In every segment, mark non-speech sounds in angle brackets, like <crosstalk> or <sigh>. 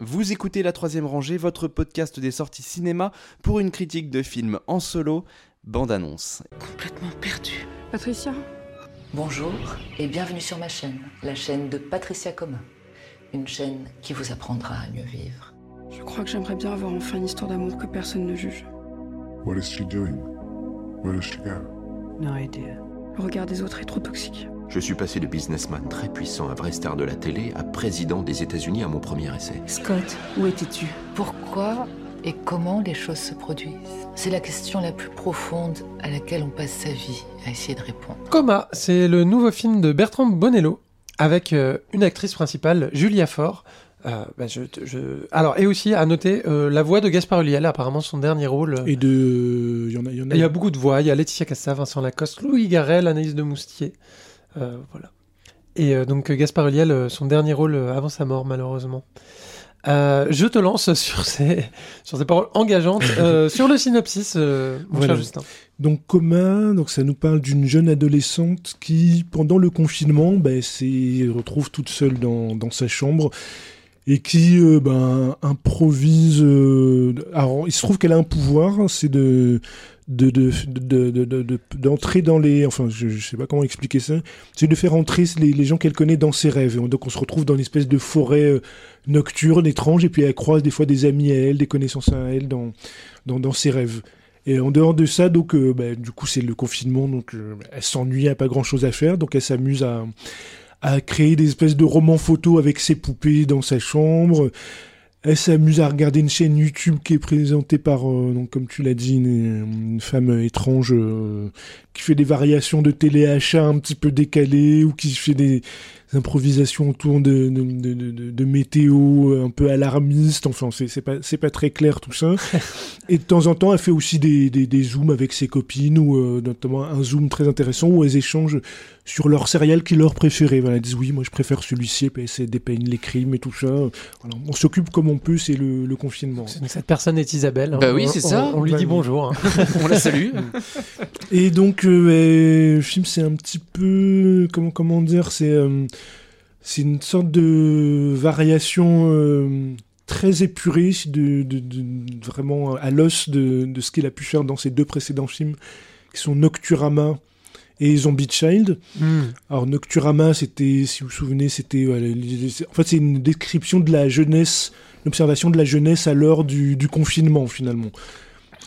Vous écoutez La Troisième Rangée, votre podcast des sorties cinéma pour une critique de film en solo, bande-annonce. Complètement perdu. Patricia Bonjour et bienvenue sur ma chaîne, la chaîne de Patricia Commun. Une chaîne qui vous apprendra à mieux vivre. Je crois que j'aimerais bien avoir enfin une histoire d'amour que personne ne juge. What is she doing? Where does she go? No idea. Le regard des autres est trop toxique. Je suis passé de businessman très puissant à vrai star de la télé à président des États-Unis à mon premier essai. Scott, où étais-tu? Pourquoi et comment les choses se produisent? C'est la question la plus profonde à laquelle on passe sa vie à essayer de répondre. Coma, c'est le nouveau film de Bertrand Bonello avec euh, une actrice principale, Julia Faure. Euh, bah, je, je- Alors, et aussi à noter euh, la voix de Gaspard Ulliel, apparemment son dernier rôle. Et de. Il y en a. Il y en a... Il y a beaucoup de voix. Il y a Laetitia Casta, Vincent Lacoste, Louis Garrel, Anaïs de Moustier. Euh, voilà. Et euh, donc Gaspard Ulliel, euh, son dernier rôle avant sa mort, malheureusement. Euh, je te lance <laughs> sur ces, sur ces paroles engageantes, euh, <laughs> sur le synopsis, euh, mon Voilà. cher Justin. Donc commun, donc ça nous parle d'une jeune adolescente qui, pendant le confinement, ben, s'est retrouve toute seule dans, dans sa chambre et qui ben, improvise. alors, il se trouve qu'elle a un pouvoir, c'est de de de de- de- de- d'entrer dans les enfin je, je sais pas comment expliquer ça c'est de faire entrer les, les gens qu'elle connaît dans ses rêves donc on se retrouve dans une espèce de forêt euh, nocturne étrange et puis elle croise des fois des amis à elle des connaissances à elle dans dans, dans ses rêves et en dehors de ça, donc, euh, bah, du coup, c'est le confinement, donc euh, elle s'ennuie, elle pas grand-chose à faire, donc elle s'amuse à, à créer des espèces de romans photos avec ses poupées dans sa chambre. Elle s'amuse à regarder une chaîne YouTube qui est présentée par, euh, donc, comme tu l'as dit, une, femme étrange euh, qui fait des variations de téléachat un petit peu décalées ou qui fait des improvisations autour de, de, de, de- de météo un peu alarmiste. Enfin, c'est c'est pas, c'est pas très clair tout ça. <laughs> Et de temps en temps, elle fait aussi des, des, des zooms avec ses copines, ou euh, notamment un zoom très intéressant où elles échangent sur leur serial killer préféré. Voilà, elles disent oui, moi je préfère celui-ci, et puis elles dépeignent les crimes et tout ça. Voilà, on s'occupe comme on peut, c'est le, le confinement. Donc, cette personne est Isabelle. hein. Bah oui, c'est ça. On, lui Bah dit oui. bonjour. hein. <laughs> On la salue. Et donc, euh, le film, c'est un petit peu. Comment, comment dire C'est euh, c'est une sorte de variation euh, très épurée, de, de- de- vraiment à l'os de, de ce qu'il a pu faire dans ses deux précédents films, qui sont Nocturama et Zombie Child. Hmm. Alors, Nocturama, c'était, si vous vous souvenez, c'était. en fait, c'est une description de la jeunesse, l'observation de la jeunesse à l'heure du, du confinement, finalement.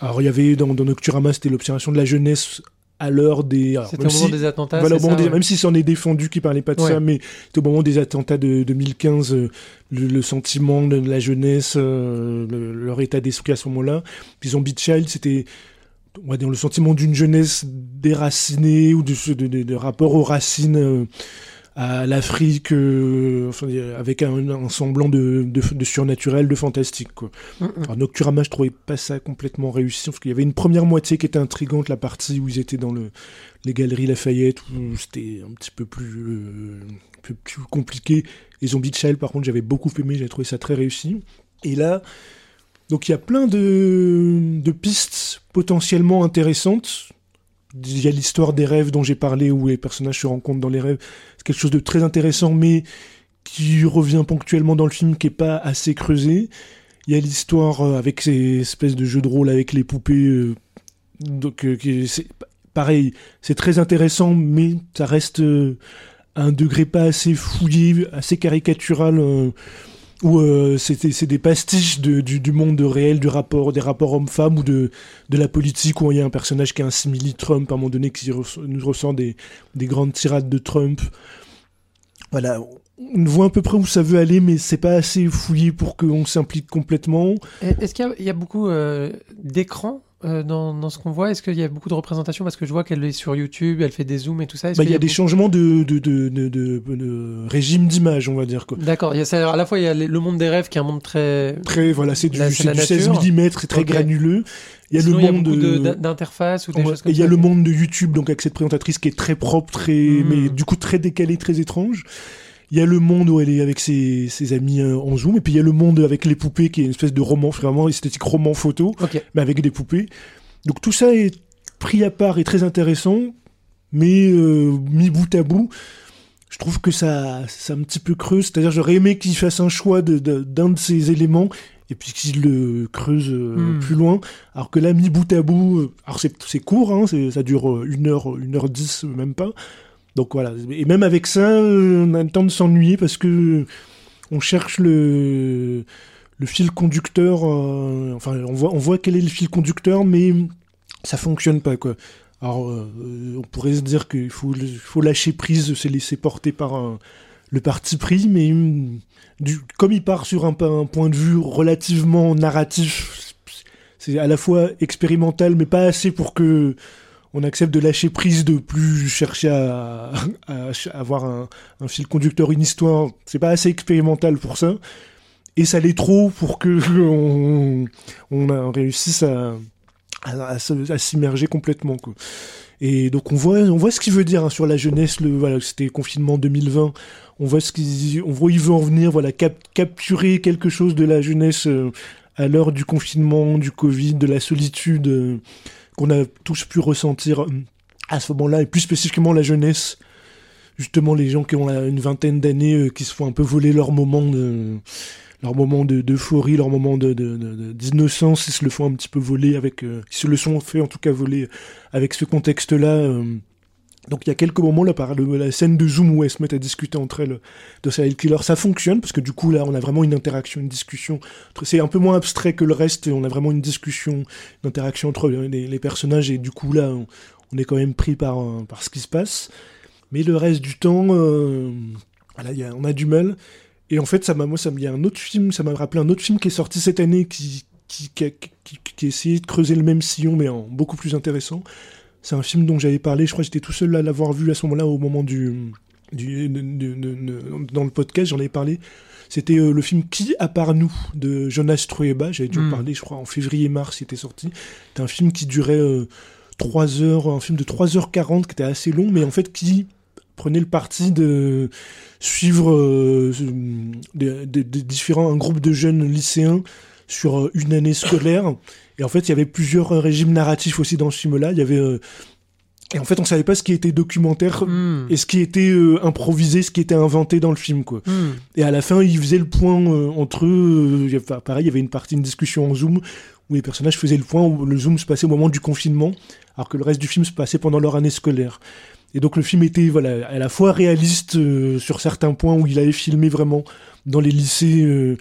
Alors, il y avait dans, dans Nocturama, c'était l'observation de la jeunesse à l'heure des. C'était au moment si- des attentats. voilà, ça, des- ouais. même si c'en est défendu qui parlait pas de Ouais. ça, mais c'était au moment des attentats de 2015, euh, le, le sentiment de la jeunesse, euh, le- leur état d'esprit à ce moment-là. Puis Zombie Child, c'était on va dire, le sentiment d'une jeunesse déracinée ou de, de, de- de rapport aux racines euh, à l'Afrique, euh, enfin, avec un, un semblant de, de, de surnaturel, de fantastique. Quoi. Mm, mm. Alors Nocturama, je trouvais pas ça complètement réussi, parce qu'il y avait une première moitié qui était intrigante, la partie où ils étaient dans le, les galeries Lafayette, où c'était un petit peu plus, euh, un peu plus compliqué. Et Zombie Child, par contre, j'avais beaucoup aimé, j'avais trouvé ça très réussi. Et là, donc il y a plein de, de pistes potentiellement intéressantes. Il y a l'histoire des rêves dont j'ai parlé, où les personnages se rencontrent dans les rêves. C'est quelque chose de très intéressant, mais qui revient ponctuellement dans le film, qui est pas assez creusé. Il y a l'histoire euh, avec ces espèces de jeux de rôle avec les poupées. euh, donc, euh, c'est pareil, c'est très intéressant, mais ça reste un degré pas assez fouillé, assez caricatural. Où euh, c'est des pastiches de- du, du monde réel, du rapport, des rapports hommes-femmes ou de, de la politique, où il y a un personnage qui est un simili-Trump à un moment donné qui nous ressent des, des grandes tirades de Trump. Voilà, on voit à peu près où ça veut aller, mais c'est pas assez fouillé pour qu'on s'implique complètement. Est-ce qu'il y y, a beaucoup euh, d'écrans euh, dans, dans ce qu'on voit Est-ce qu'il y a beaucoup de représentations? Parce que je vois qu'elle est sur YouTube, elle fait des zooms et tout ça. Bah, il y a des beaucoup- changements de, de, de, de, de- de régime d'image, on va dire. Quoi. D'accord, à la fois il y a le monde des rêves qui est un monde très. Très, voilà, c'est du, la du 16 nature. mm, c'est très granuleux. Il y a Sinon, le il y a monde d'interfaces ou des Ouais, choses comme et il y a ça. le monde de YouTube, donc avec cette présentatrice qui est très propre, très, mais du coup très décalé, très étrange. Il y a le monde où elle est avec ses, ses amis euh, en zoom, et puis il y a le monde avec les poupées qui est une espèce de roman, vraiment esthétique roman photo, mais avec des poupées. Donc tout ça est pris à part et très intéressant, mais euh, mis bout à bout. je trouve que ça, c'est un petit peu creux. C'est-à-dire, j'aurais aimé qu'il fasse un choix d'un de, d'un de ces éléments et puis qu'il le creuse euh, Hmm. plus loin. Alors que là, mis bout à bout, euh, alors c'est, court, hein, ça dure euh, une heure, une heure dix, même pas. Donc voilà. Et même avec ça, euh, on a le temps de s'ennuyer parce que on cherche le, fil conducteur. euh, enfin, on voit, quel est le fil conducteur, mais ça fonctionne pas, quoi. Alors, euh, on pourrait se dire qu'il faut, faut lâcher prise, se laisser porter par le parti pris, mais comme il part sur un, un point de vue relativement narratif, c'est à la fois expérimental, mais pas assez pour que on accepte de lâcher prise, de plus chercher à, avoir un, fil conducteur, une histoire. C'est pas assez expérimental pour ça. Et ça l'est trop pour que <laughs> on, réussisse à, s'immerger complètement. Et donc on voit, ce qu'il veut dire hein, sur la jeunesse. Le, voilà, c'était confinement 2020. On voit ce qu'il, on voit il veut en venir. Voilà, cap- capturer quelque chose de la jeunesse euh, à l'heure du confinement, du Covid, de la solitude euh, qu'on a tous pu ressentir euh, à ce moment-là, et plus spécifiquement la jeunesse. Justement, les gens qui ont une vingtaine d'années, euh, qui se font un peu voler leur moment de, leur moment de- d'euphorie, leur moment de, de- de- d'innocence, ils se le font un petit peu voler avec, euh, ils se le sont fait en tout cas voler avec ce contexte-là. Donc il y a quelques moments là, par la scène de Zoom où elles se mettent à discuter entre elles de serial killer, ça fonctionne parce que du coup là on a vraiment une interaction, une discussion. C'est un peu moins abstrait que le reste, on a vraiment une discussion, une interaction entre les, les personnages et du coup là on, est quand même pris par, euh, par ce qui se passe. Mais le reste du temps, euh, on a du mal. Et en fait, ça m'a, moi, ça y a un autre film, ça m'a rappelé un autre film qui est sorti cette année qui, qui, qui, de creuser le même sillon, mais en beaucoup plus intéressant. C'est un film dont j'avais parlé, je crois que j'étais tout seul à l'avoir vu à ce moment-là, au moment du, dans le podcast, j'en avais parlé. C'était euh, le film Qui à part nous de Jonas Trueba. J'avais dû en Mm. parler, je crois, en février-mars, il était sorti. C'était un film qui durait euh, 3 heures, un film de 3h40 qui était assez long, mais en fait qui prenait le parti de suivre euh, des, des- des différents un groupe de jeunes lycéens sur euh, une année scolaire. Et en fait, il y avait plusieurs euh, régimes narratifs aussi dans ce film-là. Il y avait euh, et en fait, on savait pas ce qui était documentaire Hmm. et ce qui était euh, improvisé, ce qui était inventé dans le film, quoi. Hmm. Et à la fin, ils faisaient le point euh, entre eux. euh, il y avait- enfin, pareil, il y avait une partie, une discussion en Zoom où les personnages faisaient le point, où le Zoom se passait au moment du confinement, alors que le reste du film se passait pendant leur année scolaire. Et donc le film était voilà, à la fois réaliste sur certains points où il avait filmé vraiment dans les lycées euh,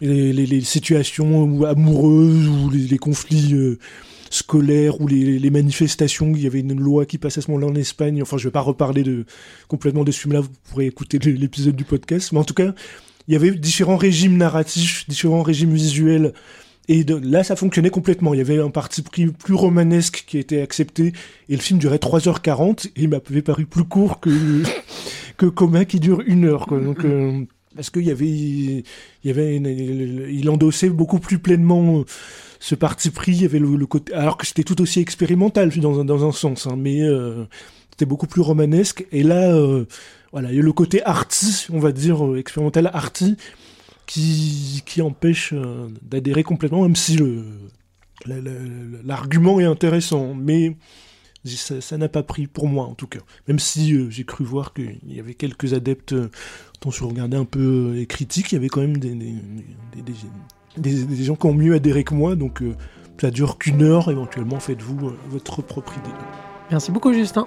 les, les- les situations amoureuses ou les, les conflits euh, scolaires ou les, manifestations. Il y avait une loi qui passait à ce moment-là en Espagne. Enfin, je vais pas reparler de, complètement de ce film-là, vous pourrez écouter l'épisode du podcast. Mais en tout cas, il y avait différents régimes narratifs, différents régimes visuels. Et là, ça fonctionnait complètement. Il y avait un parti pris plus romanesque qui était accepté. Et le film durait 3h40. Et il m'avait paru plus court que, <laughs> que Coma qui dure une heure. Quoi. Donc, euh, parce qu'il il avait il endossait beaucoup plus pleinement ce parti pris. Il y avait le, côté, alors que c'était tout aussi expérimental dans un, dans un sens. hein, mais euh, c'était beaucoup plus romanesque. Et là, euh, voilà, il y a le côté arty, on va dire, euh, expérimental arty, qui, qui empêche euh, d'adhérer complètement, même si le, la- la- l'argument est intéressant. Mais ça n'a pas pris pour moi, en tout cas. Même si euh, j'ai cru voir qu'il y avait quelques adeptes, euh, dont je regardais un peu euh, les critiques, il y avait quand même des, des, des, gens qui ont mieux adhéré que moi. Donc euh, ça dure qu'une heure, éventuellement faites-vous euh, votre propre idée. Merci beaucoup, Justin.